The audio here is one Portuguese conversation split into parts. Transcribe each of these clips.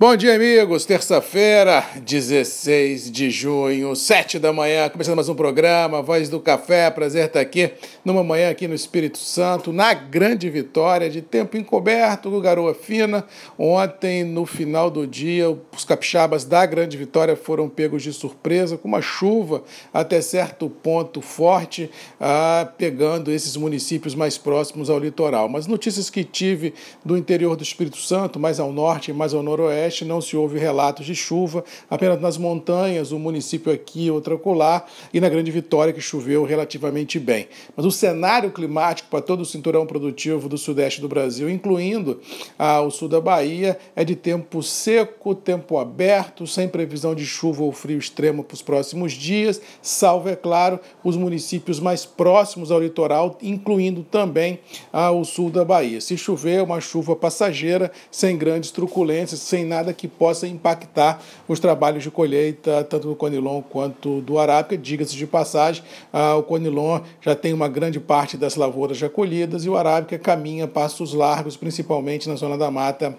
Bom dia, amigos. Terça-feira, 16 de junho, 7 da manhã, começando mais um programa, Voz do Café. Prazer estar aqui numa manhã aqui no Espírito Santo, na grande vitória de tempo encoberto, garoa fina. Ontem, no final do dia, os capixabas da grande vitória foram pegos de surpresa com uma chuva até certo ponto forte, ah, pegando esses municípios mais próximos ao litoral. Mas notícias que tive do interior do Espírito Santo, mais ao norte mais ao noroeste, Nordeste não se houve relatos de chuva, apenas nas montanhas, um município aqui, outro acolá, e na Grande Vitória, que choveu relativamente bem. Mas o cenário climático para todo o cinturão produtivo do sudeste do Brasil, incluindo ah, o sul da Bahia, é de tempo seco, tempo aberto, sem previsão de chuva ou frio extremo para os próximos dias, salvo, é claro, os municípios mais próximos ao litoral, incluindo também ah, o sul da Bahia. Se chover, uma chuva passageira, sem grandes truculências, sem nada nada que possa impactar os trabalhos de colheita, tanto do Conilon quanto do Arábica. Diga-se de passagem, ah, o Conilon já tem uma grande parte das lavouras já colhidas e o Arábica caminha passos largos, principalmente na zona da mata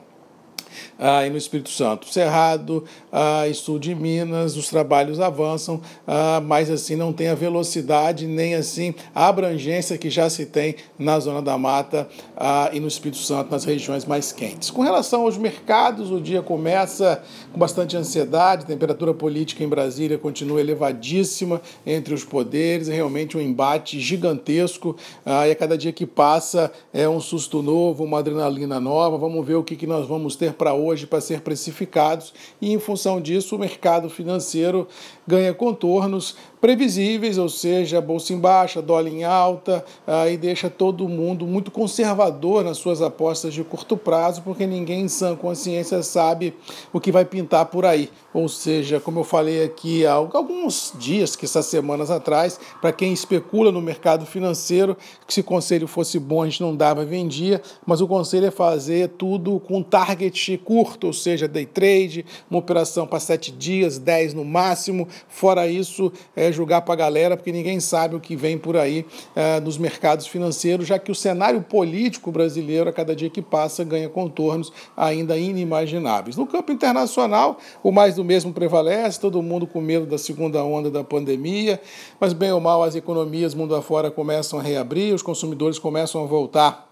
ah, e no Espírito Santo. Cerrado ah, e sul de Minas, os trabalhos avançam, ah, mas assim não tem a velocidade nem assim a abrangência que já se tem na zona da mata ah, e no Espírito Santo, nas regiões mais quentes. Com relação aos mercados, o dia começa com bastante ansiedade, temperatura política em Brasília continua elevadíssima entre os poderes, é realmente um embate gigantesco ah, e a cada dia que passa é um susto novo, uma adrenalina nova. Vamos ver o que, que nós vamos ter para hoje para ser precificados e, em função disso, o mercado financeiro ganha contornos previsíveis, ou seja, bolsa em baixa, dólar em alta, aí deixa todo mundo muito conservador nas suas apostas de curto prazo, porque ninguém em sã consciência sabe o que vai pintar por aí. Ou seja, como eu falei aqui há alguns dias, que essas semanas atrás, para quem especula no mercado financeiro, que se o conselho fosse bom a gente não dava, vendia, mas o conselho é fazer tudo com target curto, ou seja, day trade, uma operação para sete dias, dez no máximo, fora isso, é julgar para a galera, porque ninguém sabe o que vem por aí é, nos mercados financeiros, já que o cenário político brasileiro, a cada dia que passa, ganha contornos ainda inimagináveis. No campo internacional, o mais do mesmo prevalece, todo mundo com medo da segunda onda da pandemia, mas bem ou mal as economias mundo afora começam a reabrir, os consumidores começam a voltar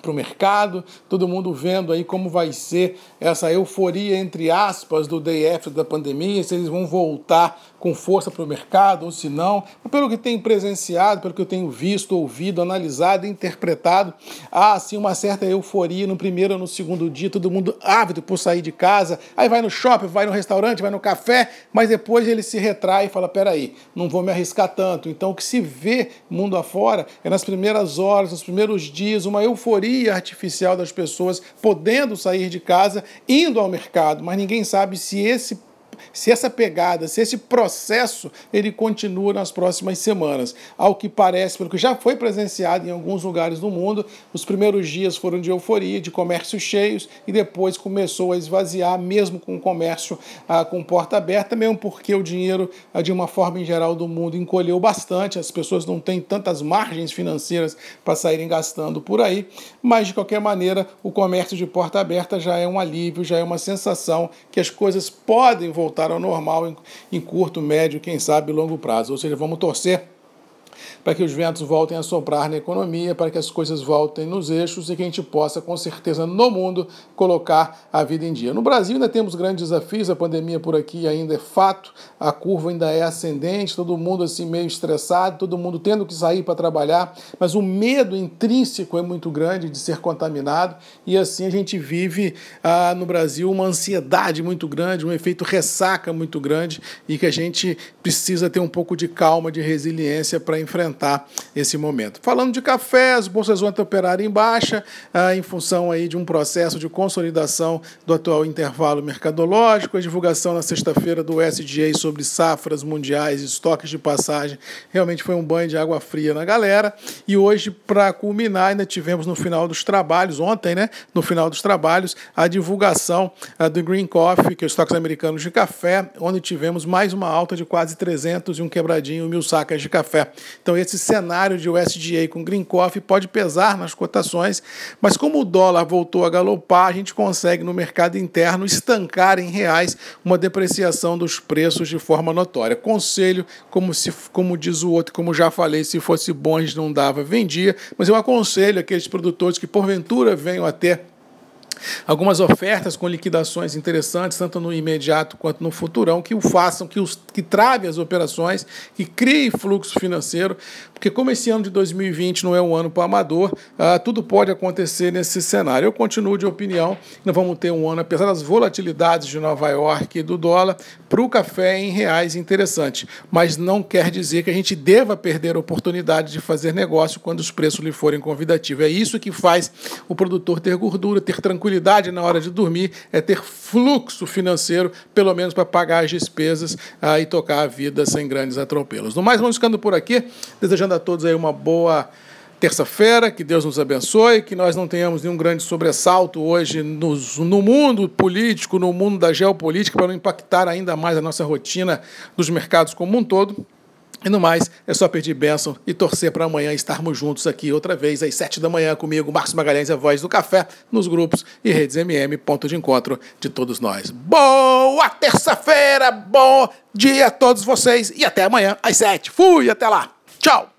para o mercado, todo mundo vendo aí como vai ser essa euforia, entre aspas, do DF da pandemia, se eles vão voltar com força para o mercado ou se não. Pelo que tenho presenciado, pelo que eu tenho visto, ouvido, analisado, interpretado, há assim uma certa euforia no primeiro ou no segundo dia, todo mundo ávido por sair de casa, aí vai no shopping, vai no restaurante, vai no café, mas depois ele se retrai e fala, peraí, não vou me arriscar tanto. Então o que se vê mundo afora é nas primeiras horas, nos primeiros dias, uma euforia artificial das pessoas podendo sair de casa, indo ao mercado, mas ninguém sabe se esse se essa pegada, se esse processo ele continua nas próximas semanas. Ao que parece, pelo que já foi presenciado em alguns lugares do mundo, os primeiros dias foram de euforia, de comércios cheios e depois começou a esvaziar, mesmo com o comércio ah, com porta aberta, mesmo porque o dinheiro, ah, de uma forma em geral do mundo, encolheu bastante, as pessoas não têm tantas margens financeiras para saírem gastando por aí, mas de qualquer maneira, o comércio de porta aberta já é um alívio, já é uma sensação que as coisas podem voltar voltar ao normal em, em curto, médio, quem sabe longo prazo. Ou seja, vamos torcer para que os ventos voltem a soprar na economia, para que as coisas voltem nos eixos e que a gente possa, com certeza, no mundo, colocar a vida em dia. No Brasil ainda temos grandes desafios, a pandemia por aqui ainda é fato, a curva ainda é ascendente, todo mundo assim meio estressado, todo mundo tendo que sair para trabalhar, mas o medo intrínseco é muito grande de ser contaminado e assim a gente vive ah, no Brasil uma ansiedade muito grande, um efeito ressaca muito grande e que a gente precisa ter um pouco de calma, de resiliência para enfrentar esse momento. Falando de café, as bolsas vão operar em baixa, ah, em função aí de um processo de consolidação do atual intervalo mercadológico, a divulgação na sexta-feira do SGA sobre safras mundiais e estoques de passagem, realmente foi um banho de água fria na galera. E hoje, para culminar, ainda tivemos no final dos trabalhos, ontem, né, no final dos trabalhos, a divulgação ah, do Green Coffee, que é os estoques americanos de café, onde tivemos mais uma alta de quase 300 e um quebradinho mil sacas de café. Então, esse cenário de USDA com Green Coffee pode pesar nas cotações, mas como o dólar voltou a galopar, a gente consegue no mercado interno estancar em reais uma depreciação dos preços de forma notória. Conselho, como, se, como diz o outro, como já falei, se fosse bom a gente não dava, vendia, mas eu aconselho aqueles produtores que porventura venham a ter algumas ofertas com liquidações interessantes, tanto no imediato quanto no futurão, que o façam, que, os, que trave as operações, que crie fluxo financeiro, porque como esse ano de 2020 não é um ano para amador, ah, tudo pode acontecer nesse cenário. Eu continuo de opinião nós vamos ter um ano, apesar das volatilidades de Nova York e do dólar, para o café em reais interessante, mas não quer dizer que a gente deva perder a oportunidade de fazer negócio quando os preços lhe forem convidativos. É isso que faz o produtor ter gordura, ter tranquilidade na hora de dormir é ter fluxo financeiro, pelo menos para pagar as despesas ah, e tocar a vida sem grandes atropelos. No mais, vamos ficando por aqui, desejando a todos aí uma boa terça-feira, que Deus nos abençoe, que nós não tenhamos nenhum grande sobressalto hoje no, mundo político, no mundo da geopolítica, para não impactar ainda mais a nossa rotina dos mercados como um todo. E no mais, é só pedir bênção e torcer para amanhã estarmos juntos aqui outra vez, às sete da manhã, comigo, Marcos Magalhães, a voz do café, nos grupos e redes MM, ponto de encontro de todos nós. Boa terça-feira, bom dia a todos vocês e até amanhã às sete. Fui, até lá. Tchau.